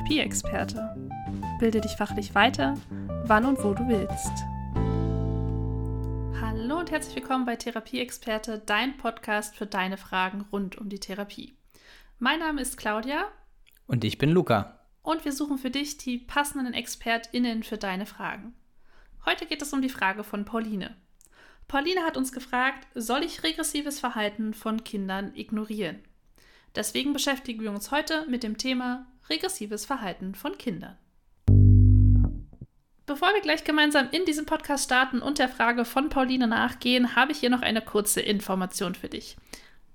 Therapieexperte. Bilde dich fachlich weiter, wann und wo du willst. Hallo und herzlich willkommen bei Therapieexperte, dein Podcast für deine Fragen rund um die Therapie. Mein Name ist Claudia. Und ich bin Luca. Und wir suchen für dich die passenden ExpertInnen für deine Fragen. Heute geht es um die Frage von Pauline. Pauline hat uns gefragt, soll ich regressives Verhalten von Kindern ignorieren? Deswegen beschäftigen wir uns heute mit dem Thema regressives Verhalten von Kindern. Bevor wir gleich gemeinsam in diesem Podcast starten und der Frage von Pauline nachgehen, habe ich hier noch eine kurze Information für dich.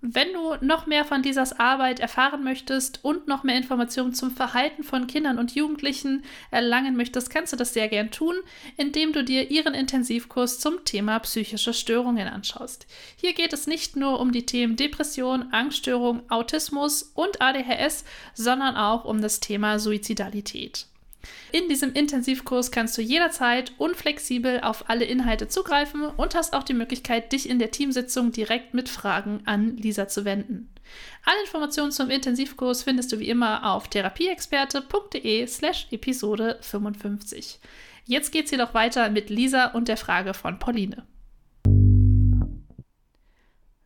Wenn du noch mehr von dieser Arbeit erfahren möchtest und noch mehr Informationen zum Verhalten von Kindern und Jugendlichen erlangen möchtest, kannst du das sehr gern tun, indem du dir ihren Intensivkurs zum Thema psychische Störungen anschaust. Hier geht es nicht nur um die Themen Depression, Angststörung, Autismus und ADHS, sondern auch um das Thema Suizidalität. In diesem Intensivkurs kannst du jederzeit unflexibel auf alle Inhalte zugreifen und hast auch die Möglichkeit, dich in der Teamsitzung direkt mit Fragen an Lisa zu wenden. Alle Informationen zum Intensivkurs findest du wie immer auf therapieexperte.de/slash Episode 55. Jetzt geht's jedoch weiter mit Lisa und der Frage von Pauline.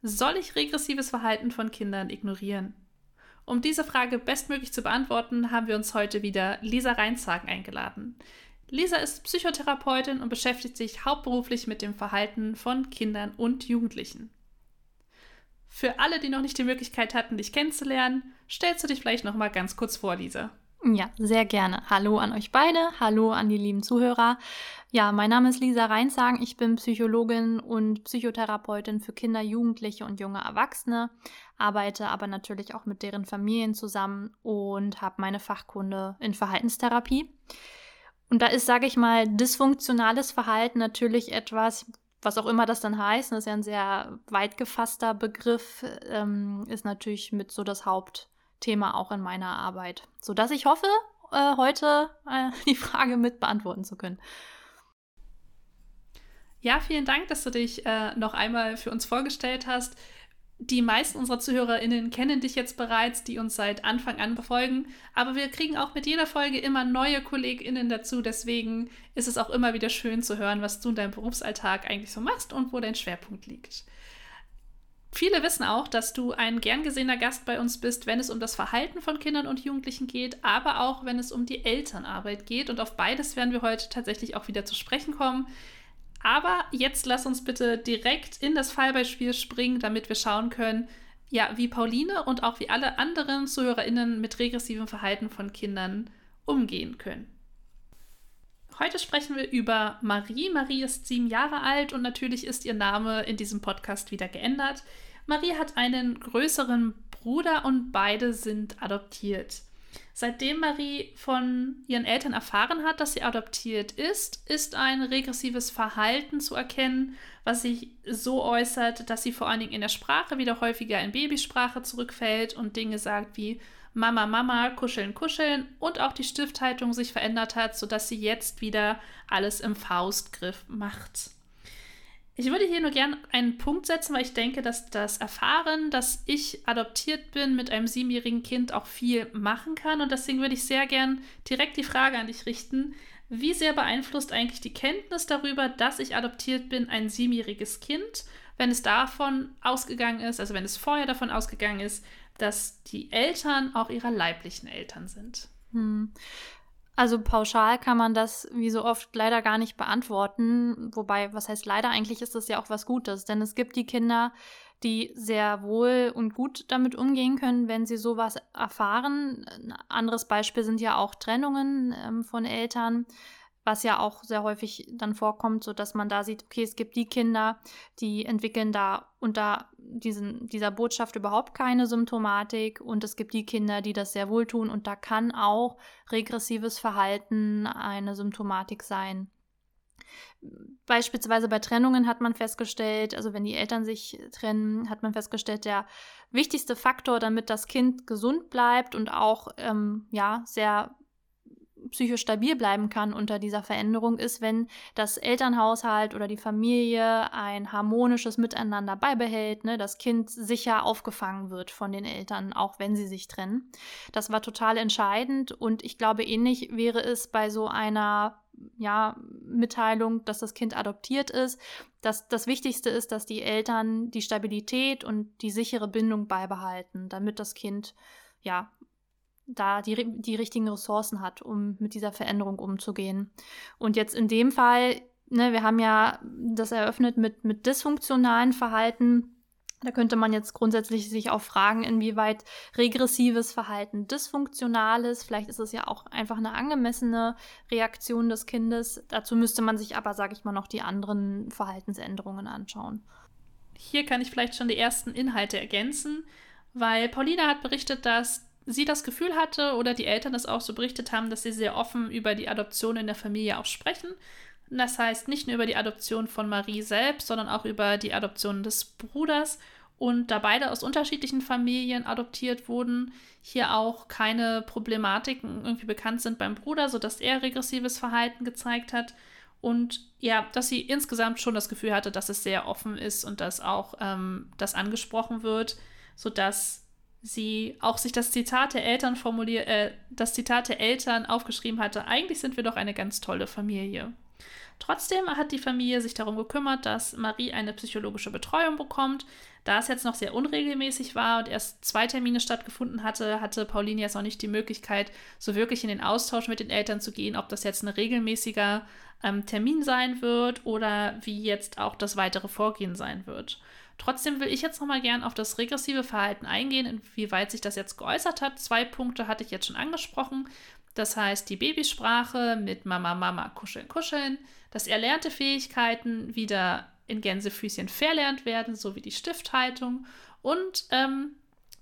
Soll ich regressives Verhalten von Kindern ignorieren? Um diese Frage bestmöglich zu beantworten, haben wir uns heute wieder Lisa Reinzagen eingeladen. Lisa ist Psychotherapeutin und beschäftigt sich hauptberuflich mit dem Verhalten von Kindern und Jugendlichen. Für alle, die noch nicht die Möglichkeit hatten, dich kennenzulernen, stellst du dich vielleicht noch mal ganz kurz vor, Lisa. Ja, sehr gerne. Hallo an euch beide, hallo an die lieben Zuhörer. Ja, mein Name ist Lisa Reinsagen. Ich bin Psychologin und Psychotherapeutin für Kinder, Jugendliche und junge Erwachsene, arbeite aber natürlich auch mit deren Familien zusammen und habe meine Fachkunde in Verhaltenstherapie. Und da ist, sage ich mal, dysfunktionales Verhalten natürlich etwas, was auch immer das dann heißt, das ist ja ein sehr weit gefasster Begriff, ähm, ist natürlich mit so das Hauptthema auch in meiner Arbeit. Sodass ich hoffe, äh, heute äh, die Frage mit beantworten zu können. Ja, vielen Dank, dass du dich äh, noch einmal für uns vorgestellt hast. Die meisten unserer ZuhörerInnen kennen dich jetzt bereits, die uns seit Anfang an befolgen. Aber wir kriegen auch mit jeder Folge immer neue KollegInnen dazu. Deswegen ist es auch immer wieder schön zu hören, was du in deinem Berufsalltag eigentlich so machst und wo dein Schwerpunkt liegt. Viele wissen auch, dass du ein gern gesehener Gast bei uns bist, wenn es um das Verhalten von Kindern und Jugendlichen geht, aber auch wenn es um die Elternarbeit geht. Und auf beides werden wir heute tatsächlich auch wieder zu sprechen kommen. Aber jetzt lass uns bitte direkt in das Fallbeispiel springen, damit wir schauen können, ja, wie Pauline und auch wie alle anderen ZuhörerInnen mit regressivem Verhalten von Kindern umgehen können. Heute sprechen wir über Marie. Marie ist sieben Jahre alt und natürlich ist ihr Name in diesem Podcast wieder geändert. Marie hat einen größeren Bruder und beide sind adoptiert. Seitdem Marie von ihren Eltern erfahren hat, dass sie adoptiert ist, ist ein regressives Verhalten zu erkennen, was sich so äußert, dass sie vor allen Dingen in der Sprache wieder häufiger in Babysprache zurückfällt und Dinge sagt wie Mama, Mama, kuscheln, kuscheln und auch die Stifthaltung sich verändert hat, sodass sie jetzt wieder alles im Faustgriff macht. Ich würde hier nur gerne einen Punkt setzen, weil ich denke, dass das Erfahren, dass ich adoptiert bin mit einem siebenjährigen Kind auch viel machen kann. Und deswegen würde ich sehr gern direkt die Frage an dich richten. Wie sehr beeinflusst eigentlich die Kenntnis darüber, dass ich adoptiert bin, ein siebenjähriges Kind, wenn es davon ausgegangen ist, also wenn es vorher davon ausgegangen ist, dass die Eltern auch ihrer leiblichen Eltern sind? Hm. Also pauschal kann man das wie so oft leider gar nicht beantworten. Wobei, was heißt leider? Eigentlich ist das ja auch was Gutes, denn es gibt die Kinder, die sehr wohl und gut damit umgehen können, wenn sie sowas erfahren. Ein anderes Beispiel sind ja auch Trennungen ähm, von Eltern was ja auch sehr häufig dann vorkommt, so dass man da sieht, okay, es gibt die Kinder, die entwickeln da unter diesen, dieser Botschaft überhaupt keine Symptomatik und es gibt die Kinder, die das sehr wohl tun und da kann auch regressives Verhalten eine Symptomatik sein. Beispielsweise bei Trennungen hat man festgestellt, also wenn die Eltern sich trennen, hat man festgestellt, der wichtigste Faktor, damit das Kind gesund bleibt und auch ähm, ja sehr psychisch stabil bleiben kann unter dieser Veränderung, ist, wenn das Elternhaushalt oder die Familie ein harmonisches Miteinander beibehält, ne, das Kind sicher aufgefangen wird von den Eltern, auch wenn sie sich trennen. Das war total entscheidend und ich glaube, ähnlich wäre es bei so einer ja, Mitteilung, dass das Kind adoptiert ist. Das, das Wichtigste ist, dass die Eltern die Stabilität und die sichere Bindung beibehalten, damit das Kind ja da die, die richtigen Ressourcen hat, um mit dieser Veränderung umzugehen. Und jetzt in dem Fall, ne, wir haben ja das eröffnet mit, mit dysfunktionalen Verhalten. Da könnte man jetzt grundsätzlich sich auch fragen, inwieweit regressives Verhalten dysfunktional ist. Vielleicht ist es ja auch einfach eine angemessene Reaktion des Kindes. Dazu müsste man sich aber, sage ich mal, noch die anderen Verhaltensänderungen anschauen. Hier kann ich vielleicht schon die ersten Inhalte ergänzen, weil Paulina hat berichtet, dass sie das Gefühl hatte oder die Eltern das auch so berichtet haben, dass sie sehr offen über die Adoption in der Familie auch sprechen. Das heißt nicht nur über die Adoption von Marie selbst, sondern auch über die Adoption des Bruders. Und da beide aus unterschiedlichen Familien adoptiert wurden, hier auch keine Problematiken irgendwie bekannt sind beim Bruder, sodass er regressives Verhalten gezeigt hat. Und ja, dass sie insgesamt schon das Gefühl hatte, dass es sehr offen ist und dass auch ähm, das angesprochen wird, sodass sie auch sich das Zitat der Eltern formuliert, äh, das Zitat der Eltern aufgeschrieben hatte, eigentlich sind wir doch eine ganz tolle Familie. Trotzdem hat die Familie sich darum gekümmert, dass Marie eine psychologische Betreuung bekommt. Da es jetzt noch sehr unregelmäßig war und erst zwei Termine stattgefunden hatte, hatte Pauline jetzt noch nicht die Möglichkeit, so wirklich in den Austausch mit den Eltern zu gehen, ob das jetzt ein regelmäßiger ähm, Termin sein wird oder wie jetzt auch das weitere Vorgehen sein wird. Trotzdem will ich jetzt nochmal gern auf das regressive Verhalten eingehen, inwieweit sich das jetzt geäußert hat. Zwei Punkte hatte ich jetzt schon angesprochen. Das heißt, die Babysprache mit Mama, Mama, kuscheln, kuscheln, dass erlernte Fähigkeiten wieder in Gänsefüßchen verlernt werden, sowie die Stifthaltung. Und ähm,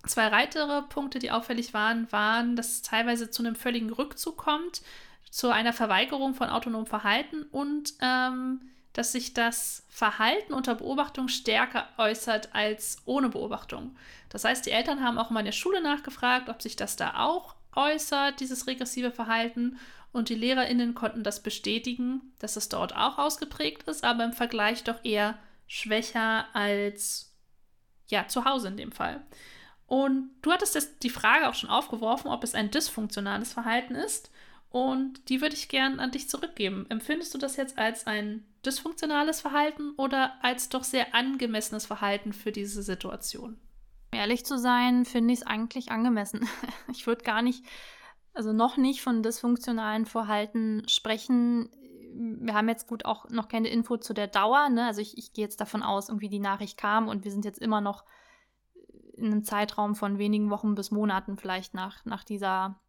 zwei weitere Punkte, die auffällig waren, waren, dass es teilweise zu einem völligen Rückzug kommt, zu einer Verweigerung von autonomem Verhalten und ähm, dass sich das Verhalten unter Beobachtung stärker äußert als ohne Beobachtung. Das heißt, die Eltern haben auch mal in der Schule nachgefragt, ob sich das da auch äußert, dieses regressive Verhalten. Und die Lehrerinnen konnten das bestätigen, dass es dort auch ausgeprägt ist, aber im Vergleich doch eher schwächer als ja, zu Hause in dem Fall. Und du hattest jetzt die Frage auch schon aufgeworfen, ob es ein dysfunktionales Verhalten ist. Und die würde ich gern an dich zurückgeben. Empfindest du das jetzt als ein dysfunktionales Verhalten oder als doch sehr angemessenes Verhalten für diese Situation? Ehrlich zu sein, finde ich es eigentlich angemessen. Ich würde gar nicht, also noch nicht von dysfunktionalen Verhalten sprechen. Wir haben jetzt gut auch noch keine Info zu der Dauer. Ne? Also ich, ich gehe jetzt davon aus, irgendwie die Nachricht kam und wir sind jetzt immer noch in einem Zeitraum von wenigen Wochen bis Monaten vielleicht nach, nach dieser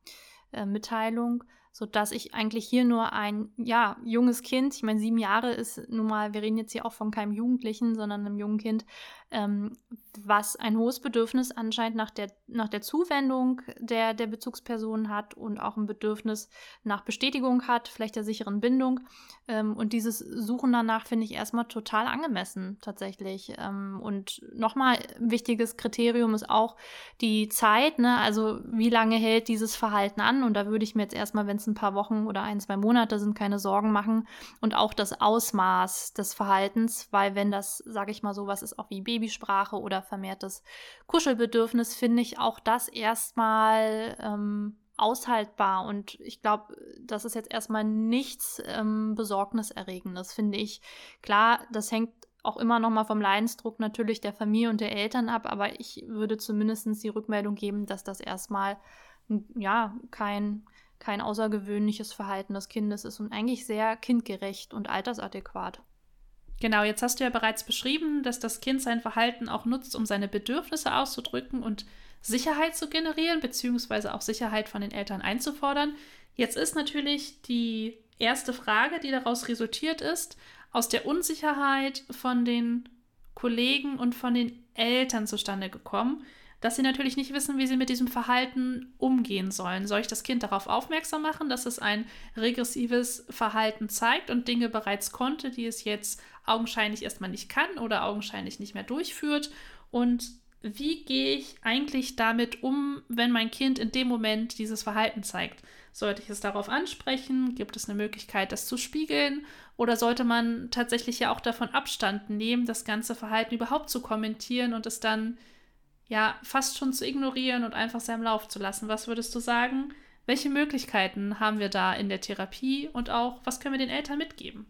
äh, Mitteilung sodass ich eigentlich hier nur ein ja, junges Kind, ich meine, sieben Jahre ist nun mal, wir reden jetzt hier auch von keinem Jugendlichen, sondern einem jungen Kind, ähm, was ein hohes Bedürfnis anscheinend nach der, nach der Zuwendung der, der Bezugsperson hat und auch ein Bedürfnis nach Bestätigung hat, vielleicht der sicheren Bindung. Ähm, und dieses Suchen danach finde ich erstmal total angemessen tatsächlich. Ähm, und nochmal ein wichtiges Kriterium ist auch die Zeit, ne? also wie lange hält dieses Verhalten an? Und da würde ich mir jetzt erstmal, wenn es ein paar Wochen oder ein, zwei Monate sind, keine Sorgen machen. Und auch das Ausmaß des Verhaltens, weil wenn das, sage ich mal, sowas ist auch wie Baby Babysprache oder vermehrtes Kuschelbedürfnis, finde ich auch das erstmal ähm, aushaltbar. Und ich glaube, das ist jetzt erstmal nichts ähm, Besorgniserregendes, finde ich. Klar, das hängt auch immer noch mal vom Leidensdruck natürlich der Familie und der Eltern ab, aber ich würde zumindest die Rückmeldung geben, dass das erstmal ja kein, kein außergewöhnliches Verhalten des Kindes ist und eigentlich sehr kindgerecht und altersadäquat. Genau, jetzt hast du ja bereits beschrieben, dass das Kind sein Verhalten auch nutzt, um seine Bedürfnisse auszudrücken und Sicherheit zu generieren, beziehungsweise auch Sicherheit von den Eltern einzufordern. Jetzt ist natürlich die erste Frage, die daraus resultiert ist, aus der Unsicherheit von den Kollegen und von den Eltern zustande gekommen dass sie natürlich nicht wissen, wie sie mit diesem Verhalten umgehen sollen. Soll ich das Kind darauf aufmerksam machen, dass es ein regressives Verhalten zeigt und Dinge bereits konnte, die es jetzt augenscheinlich erstmal nicht kann oder augenscheinlich nicht mehr durchführt? Und wie gehe ich eigentlich damit um, wenn mein Kind in dem Moment dieses Verhalten zeigt? Sollte ich es darauf ansprechen? Gibt es eine Möglichkeit, das zu spiegeln? Oder sollte man tatsächlich ja auch davon Abstand nehmen, das ganze Verhalten überhaupt zu kommentieren und es dann ja fast schon zu ignorieren und einfach seinem Lauf zu lassen? Was würdest du sagen? Welche Möglichkeiten haben wir da in der Therapie und auch was können wir den Eltern mitgeben?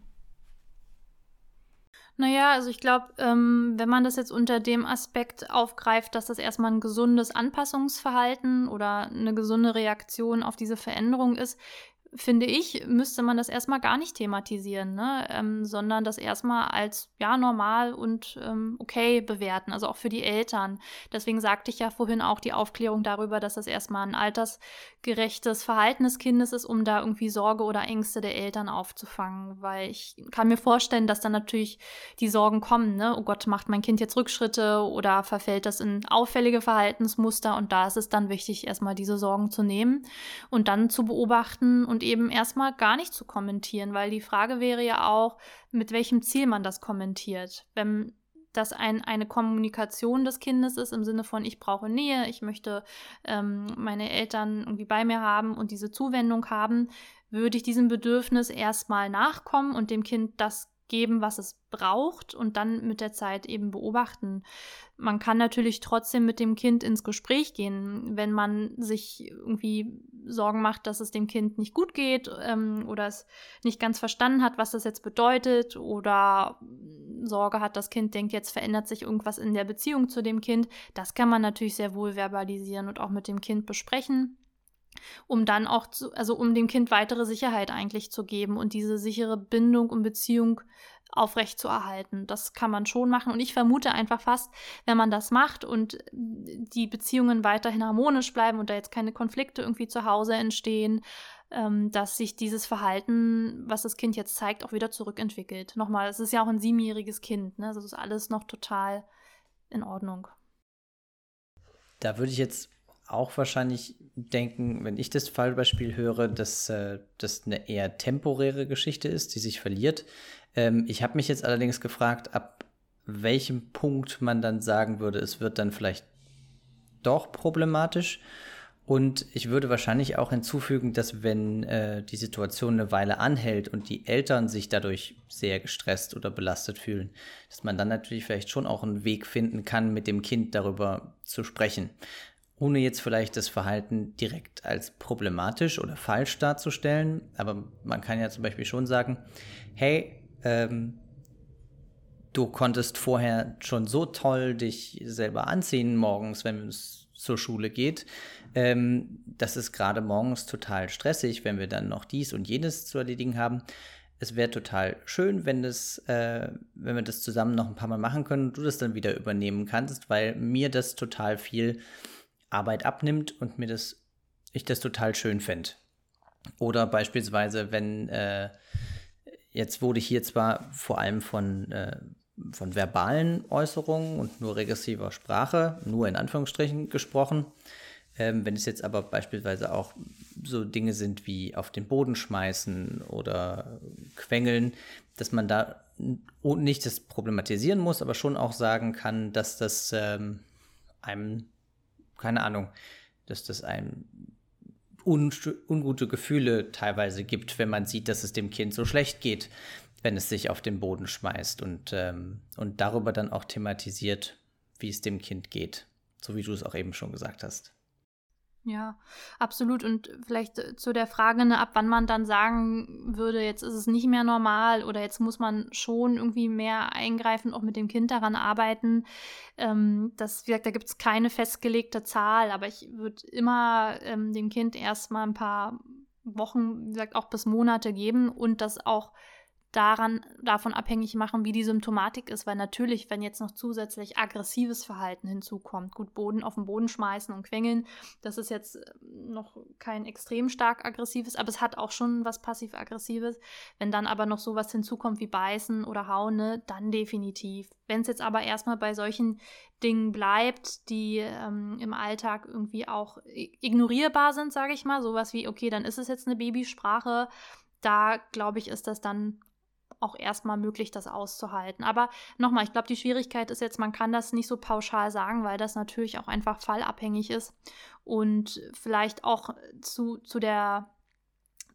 Naja, also ich glaube, ähm, wenn man das jetzt unter dem Aspekt aufgreift, dass das erstmal ein gesundes Anpassungsverhalten oder eine gesunde Reaktion auf diese Veränderung ist, finde ich, müsste man das erstmal gar nicht thematisieren, ne? ähm, sondern das erstmal als ja normal und ähm, okay bewerten, also auch für die Eltern. Deswegen sagte ich ja vorhin auch die Aufklärung darüber, dass das erstmal ein altersgerechtes Verhalten des Kindes ist, um da irgendwie Sorge oder Ängste der Eltern aufzufangen, weil ich kann mir vorstellen, dass dann natürlich die Sorgen kommen, ne? oh Gott, macht mein Kind jetzt Rückschritte oder verfällt das in auffällige Verhaltensmuster und da ist es dann wichtig, erstmal diese Sorgen zu nehmen und dann zu beobachten und und eben erstmal gar nicht zu kommentieren, weil die Frage wäre ja auch, mit welchem Ziel man das kommentiert. Wenn das ein, eine Kommunikation des Kindes ist im Sinne von, ich brauche Nähe, ich möchte ähm, meine Eltern irgendwie bei mir haben und diese Zuwendung haben, würde ich diesem Bedürfnis erstmal nachkommen und dem Kind das geben, was es braucht und dann mit der Zeit eben beobachten. Man kann natürlich trotzdem mit dem Kind ins Gespräch gehen, wenn man sich irgendwie Sorgen macht, dass es dem Kind nicht gut geht ähm, oder es nicht ganz verstanden hat, was das jetzt bedeutet oder Sorge hat, das Kind denkt, jetzt verändert sich irgendwas in der Beziehung zu dem Kind. Das kann man natürlich sehr wohl verbalisieren und auch mit dem Kind besprechen um dann auch zu, also um dem Kind weitere Sicherheit eigentlich zu geben und diese sichere Bindung und Beziehung aufrecht zu erhalten. Das kann man schon machen und ich vermute einfach fast, wenn man das macht und die Beziehungen weiterhin harmonisch bleiben und da jetzt keine Konflikte irgendwie zu Hause entstehen, ähm, dass sich dieses Verhalten, was das Kind jetzt zeigt, auch wieder zurückentwickelt. Nochmal, es ist ja auch ein siebenjähriges Kind, ne? Das ist alles noch total in Ordnung. Da würde ich jetzt auch wahrscheinlich denken, wenn ich das Fallbeispiel höre, dass äh, das eine eher temporäre Geschichte ist, die sich verliert. Ähm, ich habe mich jetzt allerdings gefragt, ab welchem Punkt man dann sagen würde, es wird dann vielleicht doch problematisch. Und ich würde wahrscheinlich auch hinzufügen, dass wenn äh, die Situation eine Weile anhält und die Eltern sich dadurch sehr gestresst oder belastet fühlen, dass man dann natürlich vielleicht schon auch einen Weg finden kann, mit dem Kind darüber zu sprechen ohne jetzt vielleicht das Verhalten direkt als problematisch oder falsch darzustellen. Aber man kann ja zum Beispiel schon sagen, hey, ähm, du konntest vorher schon so toll dich selber anziehen morgens, wenn es zur Schule geht. Ähm, das ist gerade morgens total stressig, wenn wir dann noch dies und jenes zu erledigen haben. Es wäre total schön, wenn, das, äh, wenn wir das zusammen noch ein paar Mal machen können und du das dann wieder übernehmen kannst, weil mir das total viel Arbeit abnimmt und mir das, ich das total schön fände. Oder beispielsweise, wenn äh, jetzt wurde hier zwar vor allem von, äh, von verbalen Äußerungen und nur regressiver Sprache, nur in Anführungsstrichen gesprochen. Ähm, wenn es jetzt aber beispielsweise auch so Dinge sind wie auf den Boden schmeißen oder quengeln, dass man da nicht das problematisieren muss, aber schon auch sagen kann, dass das ähm, einem keine Ahnung, dass das einem un ungute Gefühle teilweise gibt, wenn man sieht, dass es dem Kind so schlecht geht, wenn es sich auf den Boden schmeißt und, ähm, und darüber dann auch thematisiert, wie es dem Kind geht, so wie du es auch eben schon gesagt hast. Ja, absolut. Und vielleicht äh, zu der Frage, ne, ab wann man dann sagen würde, jetzt ist es nicht mehr normal oder jetzt muss man schon irgendwie mehr eingreifen, auch mit dem Kind daran arbeiten. Ähm, das, wie gesagt, da gibt es keine festgelegte Zahl, aber ich würde immer ähm, dem Kind erstmal ein paar Wochen, wie gesagt, auch bis Monate geben und das auch daran, davon abhängig machen, wie die Symptomatik ist, weil natürlich, wenn jetzt noch zusätzlich aggressives Verhalten hinzukommt, gut Boden auf den Boden schmeißen und quengeln, das ist jetzt äh, noch kein extrem stark aggressives, aber es hat auch schon was passiv-aggressives. Wenn dann aber noch sowas hinzukommt wie beißen oder hauen, ne, dann definitiv. Wenn es jetzt aber erstmal bei solchen Dingen bleibt, die ähm, im Alltag irgendwie auch ignorierbar sind, sage ich mal, sowas wie, okay, dann ist es jetzt eine Babysprache, da glaube ich, ist das dann auch erstmal möglich, das auszuhalten. Aber nochmal, ich glaube, die Schwierigkeit ist jetzt, man kann das nicht so pauschal sagen, weil das natürlich auch einfach fallabhängig ist und vielleicht auch zu, zu der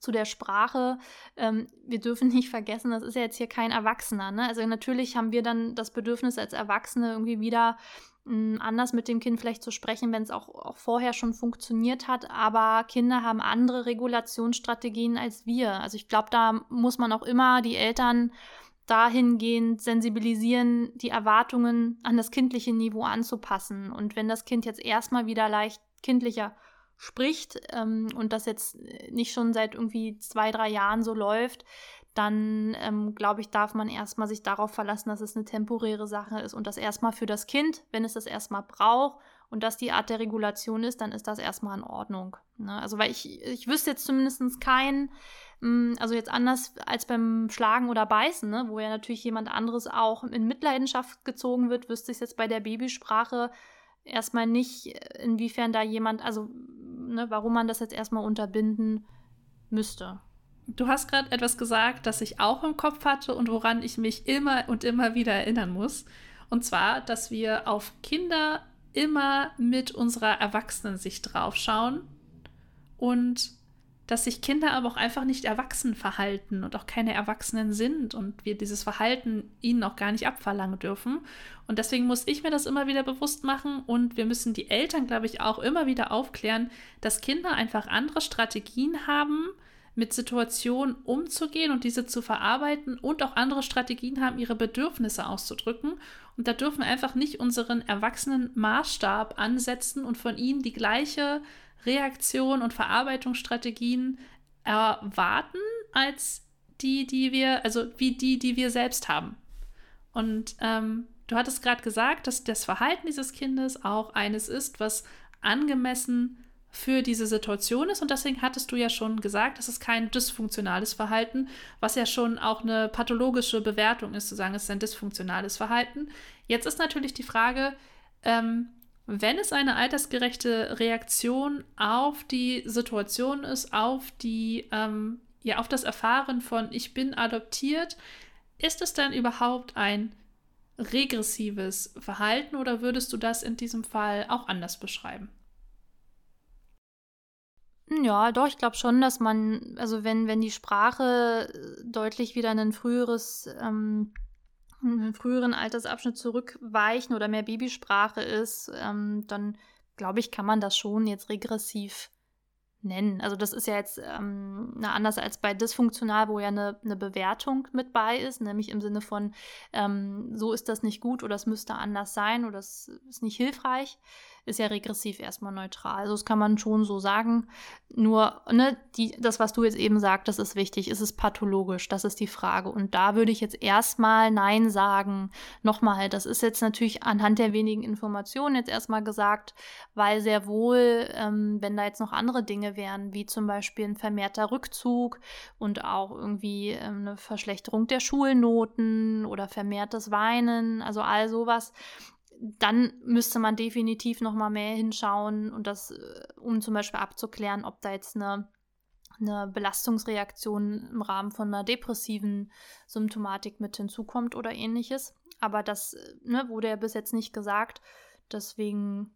zu der Sprache. Ähm, wir dürfen nicht vergessen, das ist ja jetzt hier kein Erwachsener. Ne? Also natürlich haben wir dann das Bedürfnis als Erwachsene irgendwie wieder anders mit dem Kind vielleicht zu sprechen, wenn es auch, auch vorher schon funktioniert hat. Aber Kinder haben andere Regulationsstrategien als wir. Also ich glaube, da muss man auch immer die Eltern dahingehend sensibilisieren, die Erwartungen an das kindliche Niveau anzupassen. Und wenn das Kind jetzt erstmal wieder leicht kindlicher spricht ähm, und das jetzt nicht schon seit irgendwie zwei, drei Jahren so läuft, dann ähm, glaube ich, darf man erstmal sich darauf verlassen, dass es eine temporäre Sache ist und das erstmal für das Kind, wenn es das erstmal braucht und das die Art der Regulation ist, dann ist das erstmal in Ordnung. Ne? Also, weil ich, ich wüsste jetzt zumindest keinen, hm, also jetzt anders als beim Schlagen oder Beißen, ne, wo ja natürlich jemand anderes auch in Mitleidenschaft gezogen wird, wüsste ich jetzt bei der Babysprache erstmal nicht, inwiefern da jemand, also ne, warum man das jetzt erstmal unterbinden müsste. Du hast gerade etwas gesagt, das ich auch im Kopf hatte und woran ich mich immer und immer wieder erinnern muss. Und zwar, dass wir auf Kinder immer mit unserer Erwachsenensicht draufschauen und dass sich Kinder aber auch einfach nicht erwachsen verhalten und auch keine Erwachsenen sind und wir dieses Verhalten ihnen auch gar nicht abverlangen dürfen. Und deswegen muss ich mir das immer wieder bewusst machen und wir müssen die Eltern, glaube ich, auch immer wieder aufklären, dass Kinder einfach andere Strategien haben, mit Situationen umzugehen und diese zu verarbeiten und auch andere Strategien haben, ihre Bedürfnisse auszudrücken. Und da dürfen wir einfach nicht unseren erwachsenen Maßstab ansetzen und von ihnen die gleiche Reaktion und Verarbeitungsstrategien erwarten als die, die wir, also wie die, die wir selbst haben. Und ähm, du hattest gerade gesagt, dass das Verhalten dieses Kindes auch eines ist, was angemessen für diese Situation ist. Und deswegen hattest du ja schon gesagt, das ist kein dysfunktionales Verhalten, was ja schon auch eine pathologische Bewertung ist, zu sagen, es ist ein dysfunktionales Verhalten. Jetzt ist natürlich die Frage, ähm, wenn es eine altersgerechte Reaktion auf die Situation ist, auf die, ähm, ja, auf das Erfahren von ich bin adoptiert, ist es dann überhaupt ein regressives Verhalten oder würdest du das in diesem Fall auch anders beschreiben? Ja, doch, ich glaube schon, dass man, also wenn, wenn die Sprache deutlich wieder ein früheres ähm, einen früheren Altersabschnitt zurückweichen oder mehr Babysprache ist, ähm, dann glaube ich, kann man das schon jetzt regressiv nennen. Also das ist ja jetzt ähm, anders als bei dysfunktional, wo ja eine, eine, Bewertung mit bei ist, nämlich im Sinne von, ähm, so ist das nicht gut oder es müsste anders sein oder es ist nicht hilfreich ist ja regressiv erstmal neutral. Also das kann man schon so sagen. Nur, ne, die, das, was du jetzt eben sagtest, ist wichtig. Ist es pathologisch? Das ist die Frage. Und da würde ich jetzt erstmal Nein sagen. Nochmal, das ist jetzt natürlich anhand der wenigen Informationen jetzt erstmal gesagt, weil sehr wohl, ähm, wenn da jetzt noch andere Dinge wären, wie zum Beispiel ein vermehrter Rückzug und auch irgendwie ähm, eine Verschlechterung der Schulnoten oder vermehrtes Weinen, also all sowas, dann müsste man definitiv noch mal mehr hinschauen und das, äh, um zum Beispiel abzuklären, ob da jetzt eine, eine Belastungsreaktion im Rahmen von einer depressiven Symptomatik mit hinzukommt oder ähnliches. Aber das äh, ne, wurde ja bis jetzt nicht gesagt. Deswegen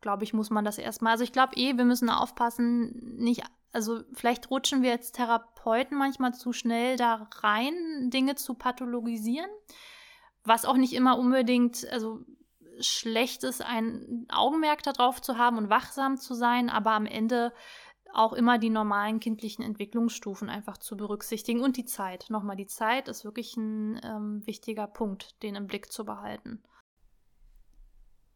glaube ich, muss man das erstmal. Also ich glaube eh, wir müssen aufpassen, nicht, also vielleicht rutschen wir als Therapeuten manchmal zu schnell da rein, Dinge zu pathologisieren. Was auch nicht immer unbedingt, also schlecht ist, ein Augenmerk darauf zu haben und wachsam zu sein, aber am Ende auch immer die normalen kindlichen Entwicklungsstufen einfach zu berücksichtigen und die Zeit. Nochmal, die Zeit ist wirklich ein ähm, wichtiger Punkt, den im Blick zu behalten.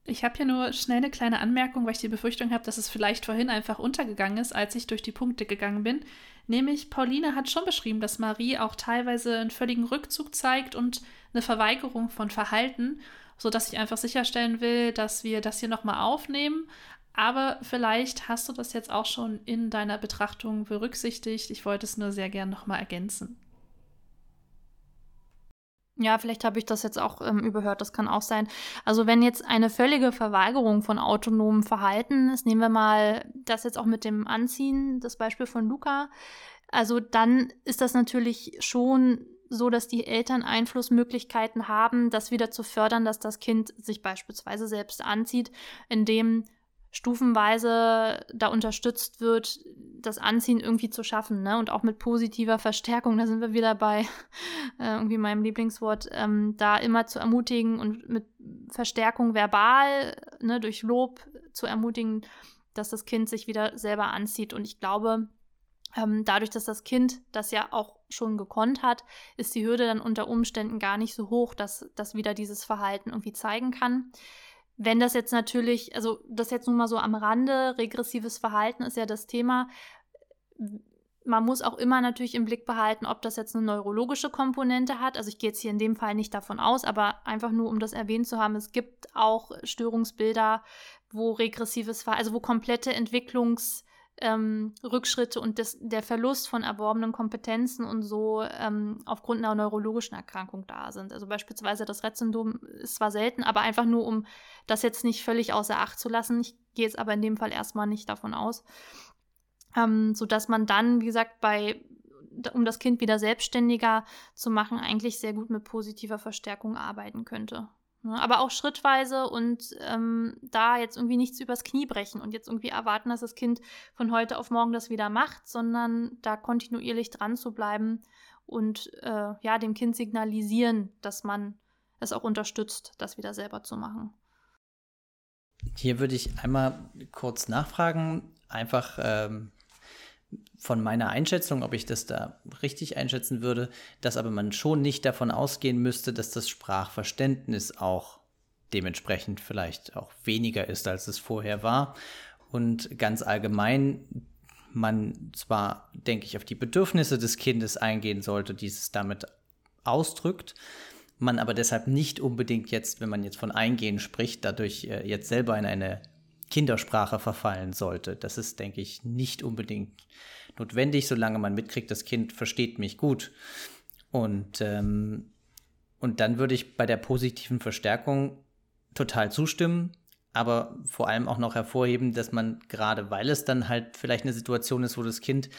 Ich habe hier nur schnell eine kleine Anmerkung, weil ich die Befürchtung habe, dass es vielleicht vorhin einfach untergegangen ist, als ich durch die Punkte gegangen bin. Nämlich, Pauline hat schon beschrieben, dass Marie auch teilweise einen völligen Rückzug zeigt und eine Verweigerung von Verhalten sodass ich einfach sicherstellen will, dass wir das hier nochmal aufnehmen. Aber vielleicht hast du das jetzt auch schon in deiner Betrachtung berücksichtigt. Ich wollte es nur sehr gern nochmal ergänzen. Ja, vielleicht habe ich das jetzt auch ähm, überhört, das kann auch sein. Also wenn jetzt eine völlige Verweigerung von autonomem Verhalten ist, nehmen wir mal das jetzt auch mit dem Anziehen, das Beispiel von Luca, also dann ist das natürlich schon so, dass die Eltern Einflussmöglichkeiten haben, das wieder zu fördern, dass das Kind sich beispielsweise selbst anzieht, indem stufenweise da unterstützt wird, das Anziehen irgendwie zu schaffen, ne? Und auch mit positiver Verstärkung, da sind wir wieder bei äh, irgendwie meinem Lieblingswort, ähm, da immer zu ermutigen und mit Verstärkung verbal, ne, durch Lob zu ermutigen, dass das Kind sich wieder selber anzieht. Und ich glaube, ähm, dadurch, dass das Kind das ja auch schon gekonnt hat, ist die Hürde dann unter Umständen gar nicht so hoch, dass das wieder dieses Verhalten irgendwie zeigen kann. Wenn das jetzt natürlich, also das jetzt nun mal so am Rande, regressives Verhalten ist ja das Thema. Man muss auch immer natürlich im Blick behalten, ob das jetzt eine neurologische Komponente hat. Also ich gehe jetzt hier in dem Fall nicht davon aus, aber einfach nur, um das erwähnt zu haben, es gibt auch Störungsbilder, wo regressives Verhalten, also wo komplette Entwicklungs- ähm, Rückschritte und des, der Verlust von erworbenen Kompetenzen und so ähm, aufgrund einer neurologischen Erkrankung da sind. Also beispielsweise das Rett-Syndrom ist zwar selten, aber einfach nur, um das jetzt nicht völlig außer Acht zu lassen. Ich gehe jetzt aber in dem Fall erstmal nicht davon aus. Ähm, sodass man dann, wie gesagt, bei um das Kind wieder selbstständiger zu machen, eigentlich sehr gut mit positiver Verstärkung arbeiten könnte. Ne? Aber auch schrittweise und ähm, da jetzt irgendwie nichts übers Knie brechen und jetzt irgendwie erwarten, dass das Kind von heute auf morgen das wieder macht, sondern da kontinuierlich dran zu bleiben und äh, ja, dem Kind signalisieren, dass man es auch unterstützt, das wieder selber zu machen. Hier würde ich einmal kurz nachfragen, einfach ähm, von meiner Einschätzung, ob ich das da richtig einschätzen würde, dass aber man schon nicht davon ausgehen müsste, dass das Sprachverständnis auch dementsprechend vielleicht auch weniger ist, als es vorher war. Und ganz allgemein man zwar, denke ich, auf die Bedürfnisse des Kindes eingehen sollte, die es damit ausdrückt, man aber deshalb nicht unbedingt jetzt, wenn man jetzt von Eingehen spricht, dadurch äh, jetzt selber in eine Kindersprache verfallen sollte. Das ist, denke ich, nicht unbedingt notwendig, solange man mitkriegt, das Kind versteht mich gut. Und, ähm, und dann würde ich bei der positiven Verstärkung total zustimmen, aber vor allem auch noch hervorheben, dass man gerade, weil es dann halt vielleicht eine Situation ist, wo das Kind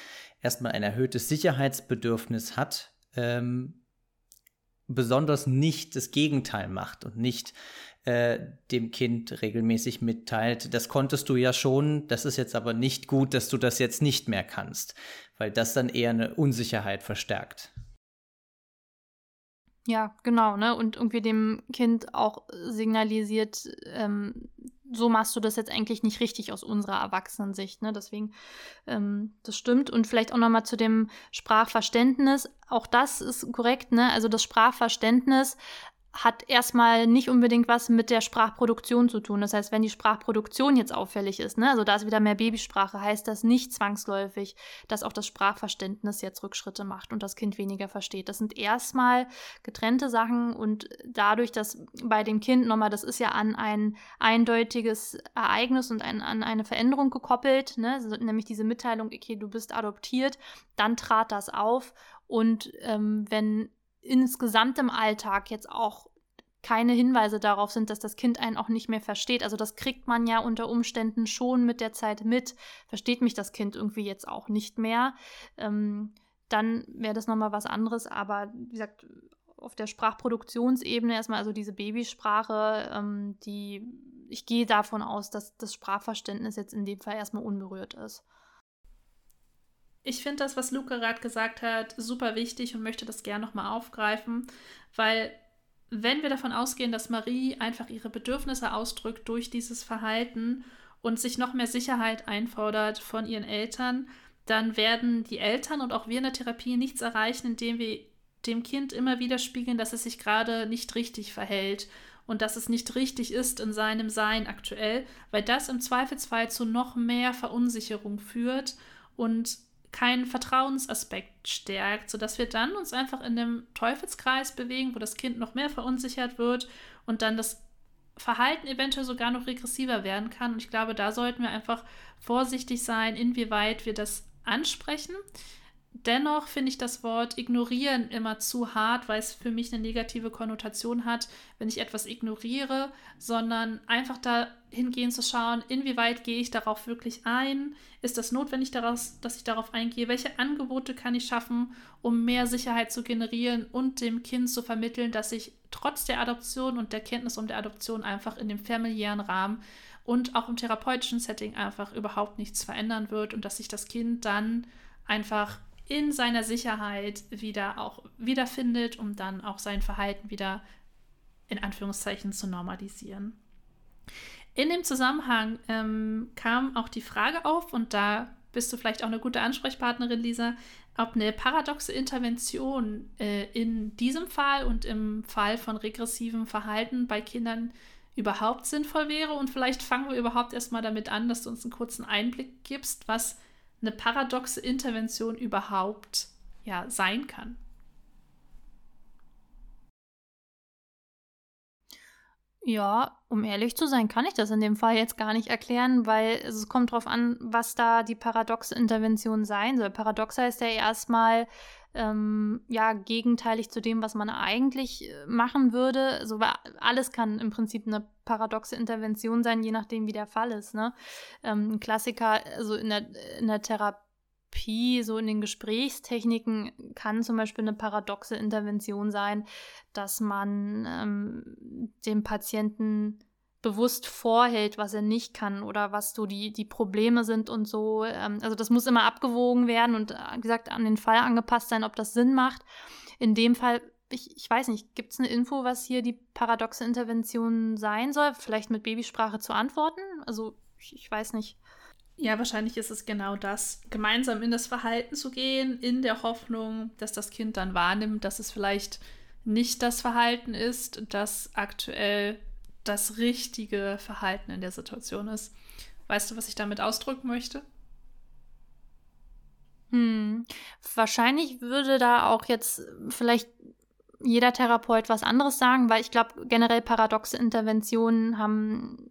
erstmal ein erhöhtes Sicherheitsbedürfnis hat, ähm, besonders nicht das Gegenteil macht und nicht äh, dem Kind regelmäßig mitteilt, das konntest du ja schon, das ist jetzt aber nicht gut, dass du das jetzt nicht mehr kannst, weil das dann eher eine Unsicherheit verstärkt. Ja, genau, ne? Und irgendwie dem Kind auch signalisiert, ähm, so machst du das jetzt eigentlich nicht richtig aus unserer Erwachsenensicht, ne? Deswegen, ähm, das stimmt. Und vielleicht auch nochmal zu dem Sprachverständnis. Auch das ist korrekt, ne? Also das Sprachverständnis hat erstmal nicht unbedingt was mit der Sprachproduktion zu tun. Das heißt, wenn die Sprachproduktion jetzt auffällig ist, ne, also da ist wieder mehr Babysprache, heißt das nicht zwangsläufig, dass auch das Sprachverständnis jetzt Rückschritte macht und das Kind weniger versteht. Das sind erstmal getrennte Sachen und dadurch, dass bei dem Kind nochmal, das ist ja an ein eindeutiges Ereignis und ein, an eine Veränderung gekoppelt, ne, nämlich diese Mitteilung, okay, du bist adoptiert, dann trat das auf und ähm, wenn insgesamt im Alltag jetzt auch keine Hinweise darauf sind, dass das Kind einen auch nicht mehr versteht. Also das kriegt man ja unter Umständen schon mit der Zeit mit. Versteht mich das Kind irgendwie jetzt auch nicht mehr? Ähm, dann wäre das nochmal was anderes. Aber wie gesagt, auf der Sprachproduktionsebene erstmal, also diese Babysprache, ähm, die ich gehe davon aus, dass das Sprachverständnis jetzt in dem Fall erstmal unberührt ist. Ich finde das, was Luca gerade gesagt hat, super wichtig und möchte das gerne nochmal aufgreifen, weil wenn wir davon ausgehen, dass Marie einfach ihre Bedürfnisse ausdrückt durch dieses Verhalten und sich noch mehr Sicherheit einfordert von ihren Eltern, dann werden die Eltern und auch wir in der Therapie nichts erreichen, indem wir dem Kind immer wieder spiegeln, dass es sich gerade nicht richtig verhält und dass es nicht richtig ist in seinem Sein aktuell, weil das im Zweifelsfall zu noch mehr Verunsicherung führt und keinen Vertrauensaspekt stärkt, sodass wir dann uns einfach in dem Teufelskreis bewegen, wo das Kind noch mehr verunsichert wird und dann das Verhalten eventuell sogar noch regressiver werden kann. Und ich glaube, da sollten wir einfach vorsichtig sein, inwieweit wir das ansprechen. Dennoch finde ich das Wort ignorieren immer zu hart, weil es für mich eine negative Konnotation hat, wenn ich etwas ignoriere, sondern einfach dahingehend zu schauen, inwieweit gehe ich darauf wirklich ein? Ist das notwendig, daraus, dass ich darauf eingehe? Welche Angebote kann ich schaffen, um mehr Sicherheit zu generieren und dem Kind zu vermitteln, dass ich trotz der Adoption und der Kenntnis um der Adoption einfach in dem familiären Rahmen und auch im therapeutischen Setting einfach überhaupt nichts verändern wird und dass sich das Kind dann einfach in seiner Sicherheit wieder auch wiederfindet, um dann auch sein Verhalten wieder in Anführungszeichen zu normalisieren. In dem Zusammenhang ähm, kam auch die Frage auf, und da bist du vielleicht auch eine gute Ansprechpartnerin, Lisa, ob eine paradoxe Intervention äh, in diesem Fall und im Fall von regressivem Verhalten bei Kindern überhaupt sinnvoll wäre. Und vielleicht fangen wir überhaupt erstmal damit an, dass du uns einen kurzen Einblick gibst, was eine paradoxe Intervention überhaupt ja, sein kann. Ja, um ehrlich zu sein, kann ich das in dem Fall jetzt gar nicht erklären, weil es kommt darauf an, was da die paradoxe Intervention sein soll. Paradox heißt ja erstmal, ähm, ja, gegenteilig zu dem, was man eigentlich äh, machen würde. Also alles kann im Prinzip eine paradoxe Intervention sein, je nachdem, wie der Fall ist. Ne? Ähm, ein Klassiker, also in der, in der Therapie, so in den Gesprächstechniken kann zum Beispiel eine paradoxe Intervention sein, dass man ähm, dem Patienten bewusst vorhält, was er nicht kann oder was so die, die Probleme sind und so. Ähm, also das muss immer abgewogen werden und äh, wie gesagt an den Fall angepasst sein, ob das Sinn macht. In dem Fall, ich, ich weiß nicht, gibt es eine Info, was hier die paradoxe Intervention sein soll? Vielleicht mit Babysprache zu antworten? Also ich, ich weiß nicht. Ja, wahrscheinlich ist es genau das, gemeinsam in das Verhalten zu gehen, in der Hoffnung, dass das Kind dann wahrnimmt, dass es vielleicht nicht das Verhalten ist, das aktuell das richtige Verhalten in der Situation ist. Weißt du, was ich damit ausdrücken möchte? Hm. Wahrscheinlich würde da auch jetzt vielleicht jeder Therapeut was anderes sagen, weil ich glaube, generell paradoxe Interventionen haben,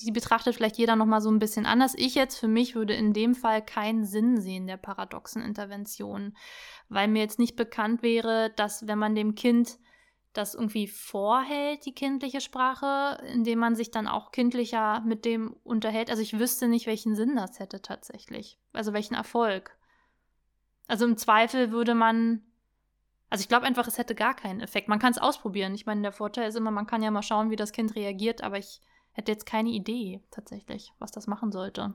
die betrachtet vielleicht jeder nochmal so ein bisschen anders. Ich jetzt für mich würde in dem Fall keinen Sinn sehen der paradoxen Intervention, weil mir jetzt nicht bekannt wäre, dass wenn man dem Kind das irgendwie vorhält, die kindliche Sprache, indem man sich dann auch kindlicher mit dem unterhält. Also ich wüsste nicht, welchen Sinn das hätte tatsächlich. Also welchen Erfolg. Also im Zweifel würde man, also ich glaube einfach, es hätte gar keinen Effekt. Man kann es ausprobieren. Ich meine, der Vorteil ist immer, man kann ja mal schauen, wie das Kind reagiert, aber ich hätte jetzt keine Idee tatsächlich, was das machen sollte.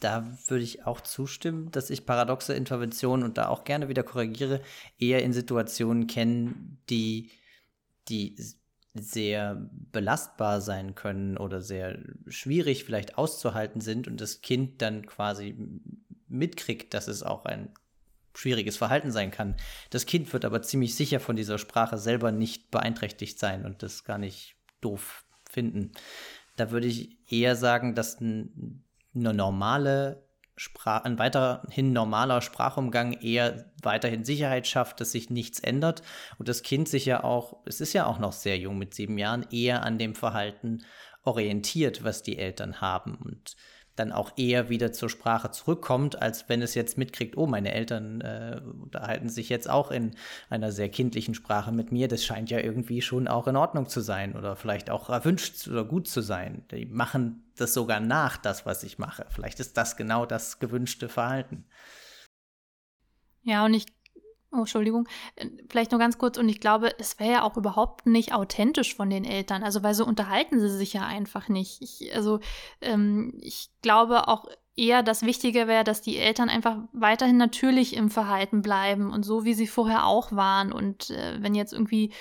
Da würde ich auch zustimmen, dass ich paradoxe Interventionen und da auch gerne wieder korrigiere, eher in Situationen kenne, die, die sehr belastbar sein können oder sehr schwierig vielleicht auszuhalten sind und das Kind dann quasi mitkriegt, dass es auch ein schwieriges Verhalten sein kann. Das Kind wird aber ziemlich sicher von dieser Sprache selber nicht beeinträchtigt sein und das gar nicht doof finden. Da würde ich eher sagen, dass ein eine normale Sprache, ein weiterhin normaler Sprachumgang eher weiterhin Sicherheit schafft, dass sich nichts ändert und das Kind sich ja auch, es ist ja auch noch sehr jung mit sieben Jahren, eher an dem Verhalten orientiert, was die Eltern haben. Und dann auch eher wieder zur Sprache zurückkommt, als wenn es jetzt mitkriegt, oh, meine Eltern äh, unterhalten sich jetzt auch in einer sehr kindlichen Sprache mit mir. Das scheint ja irgendwie schon auch in Ordnung zu sein oder vielleicht auch erwünscht oder gut zu sein. Die machen das sogar nach, das, was ich mache. Vielleicht ist das genau das gewünschte Verhalten. Ja, und ich Oh, Entschuldigung. Äh, vielleicht nur ganz kurz. Und ich glaube, es wäre ja auch überhaupt nicht authentisch von den Eltern. Also, weil so unterhalten sie sich ja einfach nicht. Ich, also, ähm, ich glaube auch eher, das Wichtige wäre, dass die Eltern einfach weiterhin natürlich im Verhalten bleiben und so, wie sie vorher auch waren. Und äh, wenn jetzt irgendwie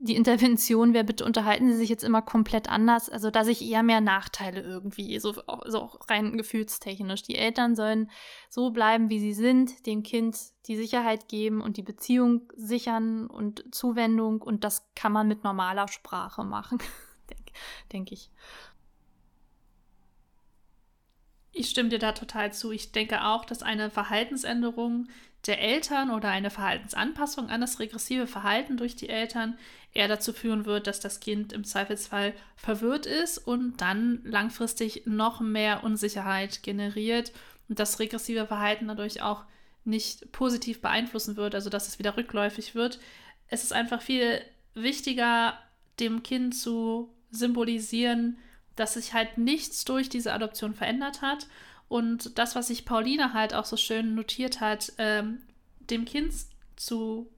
die Intervention wäre, bitte unterhalten Sie sich jetzt immer komplett anders. Also da sich eher mehr Nachteile irgendwie, so, so auch rein gefühlstechnisch. Die Eltern sollen so bleiben, wie sie sind, dem Kind die Sicherheit geben und die Beziehung sichern und Zuwendung. Und das kann man mit normaler Sprache machen, denke denk ich. Ich stimme dir da total zu. Ich denke auch, dass eine Verhaltensänderung der Eltern oder eine Verhaltensanpassung an das regressive Verhalten durch die Eltern eher dazu führen wird, dass das Kind im Zweifelsfall verwirrt ist und dann langfristig noch mehr Unsicherheit generiert und das regressive Verhalten dadurch auch nicht positiv beeinflussen wird, also dass es wieder rückläufig wird. Es ist einfach viel wichtiger, dem Kind zu symbolisieren, dass sich halt nichts durch diese Adoption verändert hat. Und das, was sich Pauline halt auch so schön notiert hat, ähm, dem Kind zu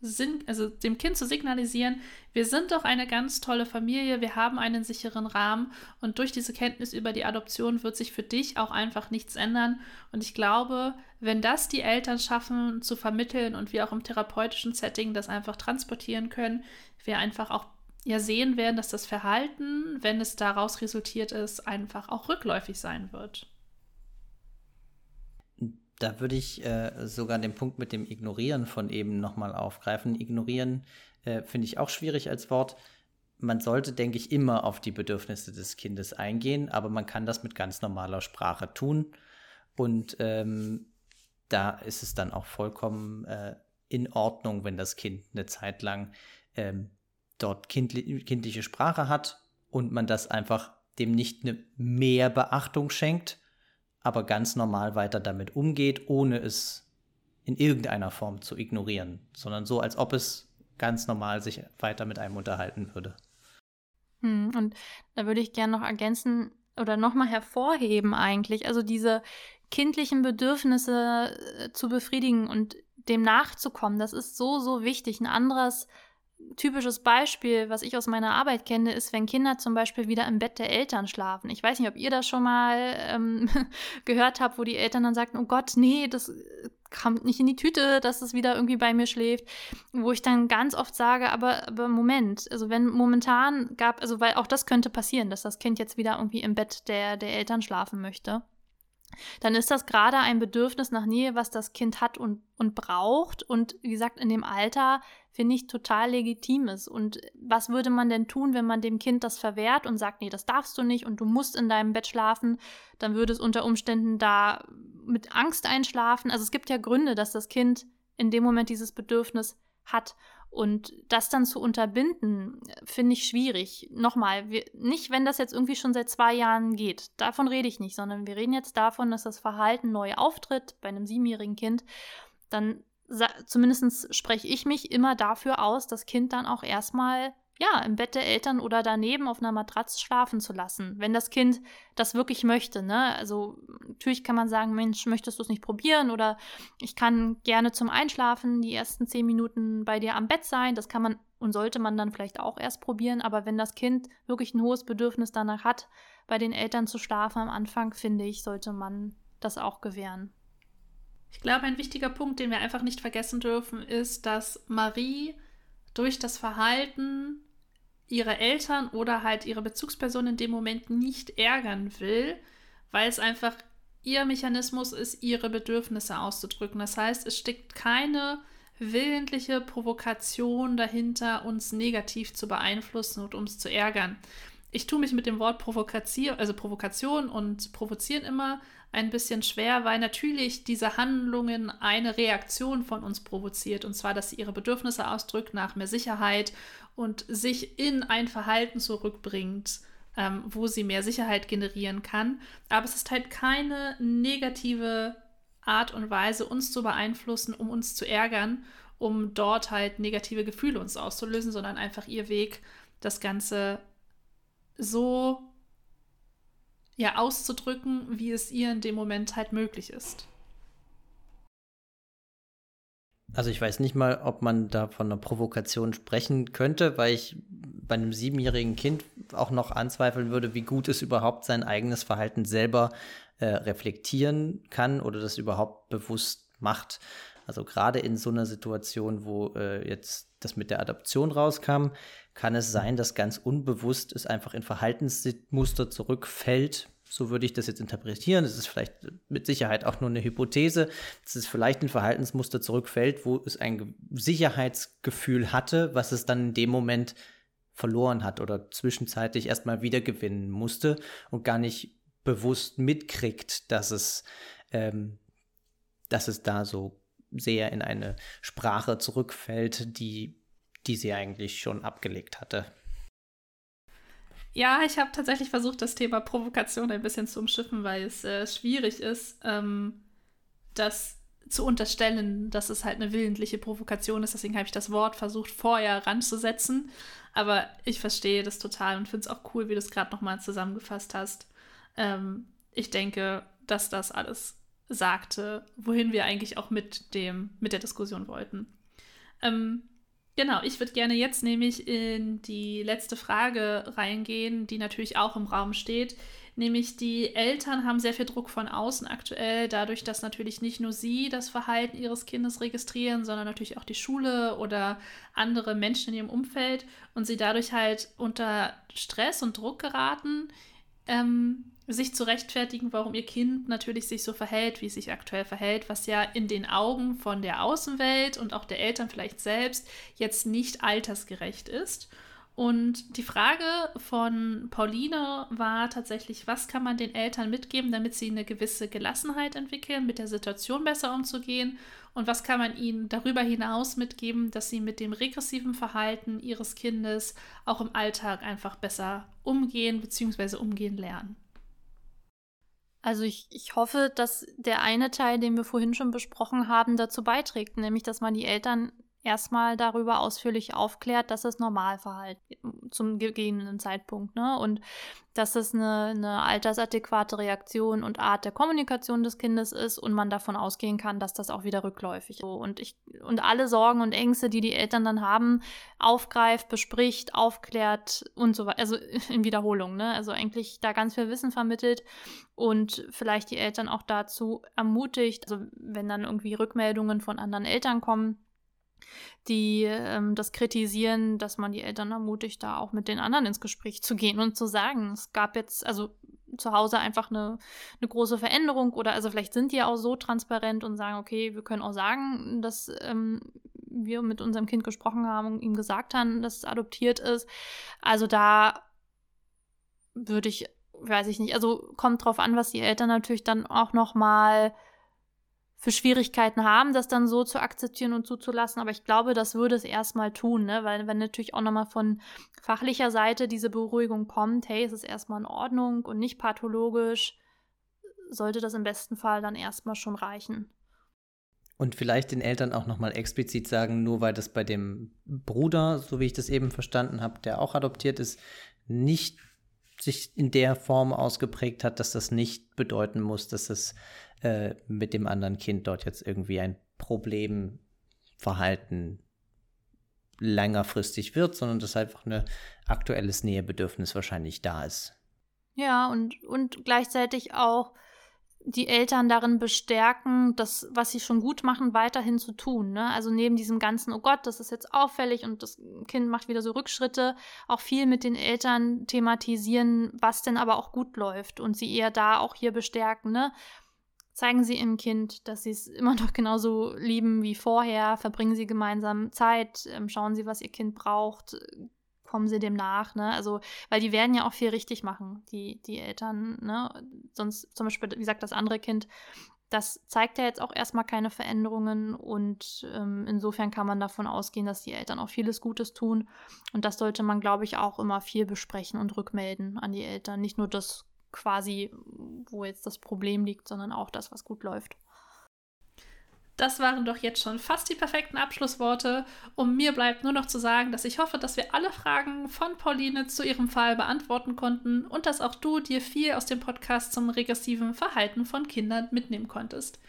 Sinn, also dem Kind zu signalisieren, wir sind doch eine ganz tolle Familie, wir haben einen sicheren Rahmen und durch diese Kenntnis über die Adoption wird sich für dich auch einfach nichts ändern. Und ich glaube, wenn das die Eltern schaffen zu vermitteln und wir auch im therapeutischen Setting das einfach transportieren können, wir einfach auch ja sehen werden, dass das Verhalten, wenn es daraus resultiert ist, einfach auch rückläufig sein wird. Da würde ich äh, sogar den Punkt mit dem Ignorieren von eben nochmal aufgreifen. Ignorieren äh, finde ich auch schwierig als Wort. Man sollte, denke ich, immer auf die Bedürfnisse des Kindes eingehen, aber man kann das mit ganz normaler Sprache tun. Und ähm, da ist es dann auch vollkommen äh, in Ordnung, wenn das Kind eine Zeit lang ähm, dort kindli kindliche Sprache hat und man das einfach dem nicht eine mehr Beachtung schenkt, aber ganz normal weiter damit umgeht, ohne es in irgendeiner Form zu ignorieren, sondern so, als ob es ganz normal sich weiter mit einem unterhalten würde. Hm, und da würde ich gerne noch ergänzen oder nochmal hervorheben eigentlich, also diese kindlichen Bedürfnisse äh, zu befriedigen und dem nachzukommen, das ist so, so wichtig. Ein anderes typisches Beispiel, was ich aus meiner Arbeit kenne, ist, wenn Kinder zum Beispiel wieder im Bett der Eltern schlafen. Ich weiß nicht, ob ihr das schon mal ähm, gehört habt, wo die Eltern dann sagten, oh Gott, nee, das kommt nicht in die Tüte, dass es wieder irgendwie bei mir schläft. Wo ich dann ganz oft sage, aber, aber Moment, also wenn momentan gab, also weil auch das könnte passieren, dass das Kind jetzt wieder irgendwie im Bett der, der Eltern schlafen möchte dann ist das gerade ein Bedürfnis nach Nähe, was das Kind hat und, und braucht. Und wie gesagt, in dem Alter finde ich total legitim ist. Und was würde man denn tun, wenn man dem Kind das verwehrt und sagt, nee, das darfst du nicht und du musst in deinem Bett schlafen? Dann würde es unter Umständen da mit Angst einschlafen. Also es gibt ja Gründe, dass das Kind in dem Moment dieses Bedürfnis hat. Und das dann zu unterbinden, finde ich schwierig. Nochmal, wir, nicht, wenn das jetzt irgendwie schon seit zwei Jahren geht. Davon rede ich nicht, sondern wir reden jetzt davon, dass das Verhalten neu auftritt bei einem siebenjährigen Kind. Dann zumindest spreche ich mich immer dafür aus, das Kind dann auch erstmal ja, im Bett der Eltern oder daneben auf einer Matratze schlafen zu lassen, wenn das Kind das wirklich möchte. Ne? Also natürlich kann man sagen, Mensch, möchtest du es nicht probieren? Oder ich kann gerne zum Einschlafen die ersten zehn Minuten bei dir am Bett sein. Das kann man und sollte man dann vielleicht auch erst probieren. Aber wenn das Kind wirklich ein hohes Bedürfnis danach hat, bei den Eltern zu schlafen am Anfang, finde ich, sollte man das auch gewähren. Ich glaube, ein wichtiger Punkt, den wir einfach nicht vergessen dürfen, ist, dass Marie durch das Verhalten ihre Eltern oder halt ihre Bezugsperson in dem Moment nicht ärgern will, weil es einfach ihr Mechanismus ist, ihre Bedürfnisse auszudrücken. Das heißt, es steckt keine willentliche Provokation dahinter, uns negativ zu beeinflussen und uns zu ärgern. Ich tue mich mit dem Wort Provokation, also Provokation und Provozieren immer ein bisschen schwer, weil natürlich diese Handlungen eine Reaktion von uns provoziert. Und zwar, dass sie ihre Bedürfnisse ausdrückt nach mehr Sicherheit und sich in ein Verhalten zurückbringt, ähm, wo sie mehr Sicherheit generieren kann. Aber es ist halt keine negative Art und Weise, uns zu beeinflussen, um uns zu ärgern, um dort halt negative Gefühle uns auszulösen, sondern einfach ihr Weg, das Ganze so ja auszudrücken, wie es ihr in dem Moment halt möglich ist. Also ich weiß nicht mal, ob man da von einer Provokation sprechen könnte, weil ich bei einem siebenjährigen Kind auch noch anzweifeln würde, wie gut es überhaupt sein eigenes Verhalten selber äh, reflektieren kann oder das überhaupt bewusst macht. Also gerade in so einer Situation, wo äh, jetzt das mit der Adoption rauskam, kann es sein, dass ganz unbewusst es einfach in Verhaltensmuster zurückfällt, so würde ich das jetzt interpretieren. Das ist vielleicht mit Sicherheit auch nur eine Hypothese, dass es vielleicht ein Verhaltensmuster zurückfällt, wo es ein Sicherheitsgefühl hatte, was es dann in dem Moment verloren hat oder zwischenzeitlich erstmal wiedergewinnen musste und gar nicht bewusst mitkriegt, dass es, ähm, dass es da so sehr in eine Sprache zurückfällt, die, die sie eigentlich schon abgelegt hatte. Ja, ich habe tatsächlich versucht, das Thema Provokation ein bisschen zu umschiffen, weil es äh, schwierig ist, ähm, das zu unterstellen, dass es halt eine willentliche Provokation ist. Deswegen habe ich das Wort versucht, vorher ranzusetzen. Aber ich verstehe das total und finde es auch cool, wie du es gerade nochmal zusammengefasst hast. Ähm, ich denke, dass das alles sagte, wohin wir eigentlich auch mit dem, mit der Diskussion wollten. Ähm, genau, ich würde gerne jetzt nämlich in die letzte Frage reingehen, die natürlich auch im Raum steht. Nämlich die Eltern haben sehr viel Druck von außen aktuell, dadurch, dass natürlich nicht nur sie das Verhalten ihres Kindes registrieren, sondern natürlich auch die Schule oder andere Menschen in ihrem Umfeld und sie dadurch halt unter Stress und Druck geraten, ähm, sich zu rechtfertigen, warum ihr Kind natürlich sich so verhält, wie es sich aktuell verhält, was ja in den Augen von der Außenwelt und auch der Eltern vielleicht selbst jetzt nicht altersgerecht ist. Und die Frage von Pauline war tatsächlich, was kann man den Eltern mitgeben, damit sie eine gewisse Gelassenheit entwickeln, mit der Situation besser umzugehen? Und was kann man ihnen darüber hinaus mitgeben, dass sie mit dem regressiven Verhalten ihres Kindes auch im Alltag einfach besser umgehen bzw. umgehen lernen? Also ich, ich hoffe, dass der eine Teil, den wir vorhin schon besprochen haben, dazu beiträgt, nämlich dass man die Eltern erstmal darüber ausführlich aufklärt, dass es Normalverhalten zum gegebenen Zeitpunkt, ne? Und dass es eine, eine altersadäquate Reaktion und Art der Kommunikation des Kindes ist und man davon ausgehen kann, dass das auch wieder rückläufig ist. Und ich und alle Sorgen und Ängste, die die Eltern dann haben, aufgreift, bespricht, aufklärt und so weiter. Also in Wiederholung, ne? Also eigentlich da ganz viel Wissen vermittelt und vielleicht die Eltern auch dazu ermutigt, also wenn dann irgendwie Rückmeldungen von anderen Eltern kommen, die ähm, das kritisieren, dass man die Eltern ermutigt, da auch mit den anderen ins Gespräch zu gehen und zu sagen, es gab jetzt also zu Hause einfach eine, eine große Veränderung oder also vielleicht sind die auch so transparent und sagen, okay, wir können auch sagen, dass ähm, wir mit unserem Kind gesprochen haben und ihm gesagt haben, dass es adoptiert ist. Also da würde ich, weiß ich nicht, also kommt drauf an, was die Eltern natürlich dann auch noch mal für Schwierigkeiten haben, das dann so zu akzeptieren und zuzulassen. Aber ich glaube, das würde es erstmal tun, ne? weil wenn natürlich auch nochmal von fachlicher Seite diese Beruhigung kommt, hey, es ist erstmal in Ordnung und nicht pathologisch, sollte das im besten Fall dann erstmal schon reichen. Und vielleicht den Eltern auch nochmal explizit sagen, nur weil das bei dem Bruder, so wie ich das eben verstanden habe, der auch adoptiert ist, nicht sich in der Form ausgeprägt hat, dass das nicht bedeuten muss, dass es äh, mit dem anderen Kind dort jetzt irgendwie ein Problemverhalten längerfristig wird, sondern dass einfach ein aktuelles Nähebedürfnis wahrscheinlich da ist. Ja, und, und gleichzeitig auch die Eltern darin bestärken, das, was sie schon gut machen, weiterhin zu tun. Ne? Also neben diesem ganzen, oh Gott, das ist jetzt auffällig und das Kind macht wieder so Rückschritte, auch viel mit den Eltern thematisieren, was denn aber auch gut läuft und sie eher da auch hier bestärken. Ne? Zeigen Sie Ihrem Kind, dass Sie es immer noch genauso lieben wie vorher. Verbringen Sie gemeinsam Zeit. Ähm, schauen Sie, was Ihr Kind braucht. Kommen Sie dem nach. Ne? Also, weil die werden ja auch viel richtig machen, die, die Eltern. Ne? Sonst zum Beispiel, wie gesagt, das andere Kind, das zeigt ja jetzt auch erstmal keine Veränderungen und ähm, insofern kann man davon ausgehen, dass die Eltern auch vieles Gutes tun. Und das sollte man, glaube ich, auch immer viel besprechen und rückmelden an die Eltern. Nicht nur das quasi, wo jetzt das Problem liegt, sondern auch das, was gut läuft. Das waren doch jetzt schon fast die perfekten Abschlussworte. Und mir bleibt nur noch zu sagen, dass ich hoffe, dass wir alle Fragen von Pauline zu ihrem Fall beantworten konnten und dass auch du dir viel aus dem Podcast zum regressiven Verhalten von Kindern mitnehmen konntest.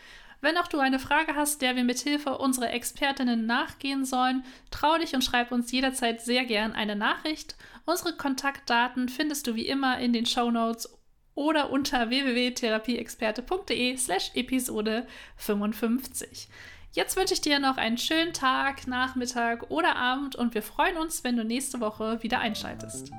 Wenn auch du eine Frage hast, der wir mithilfe unserer Expertinnen nachgehen sollen, trau dich und schreib uns jederzeit sehr gern eine Nachricht. Unsere Kontaktdaten findest du wie immer in den Show Notes oder unter www.therapieexperte.de slash Episode 55. Jetzt wünsche ich dir noch einen schönen Tag, Nachmittag oder Abend und wir freuen uns, wenn du nächste Woche wieder einschaltest.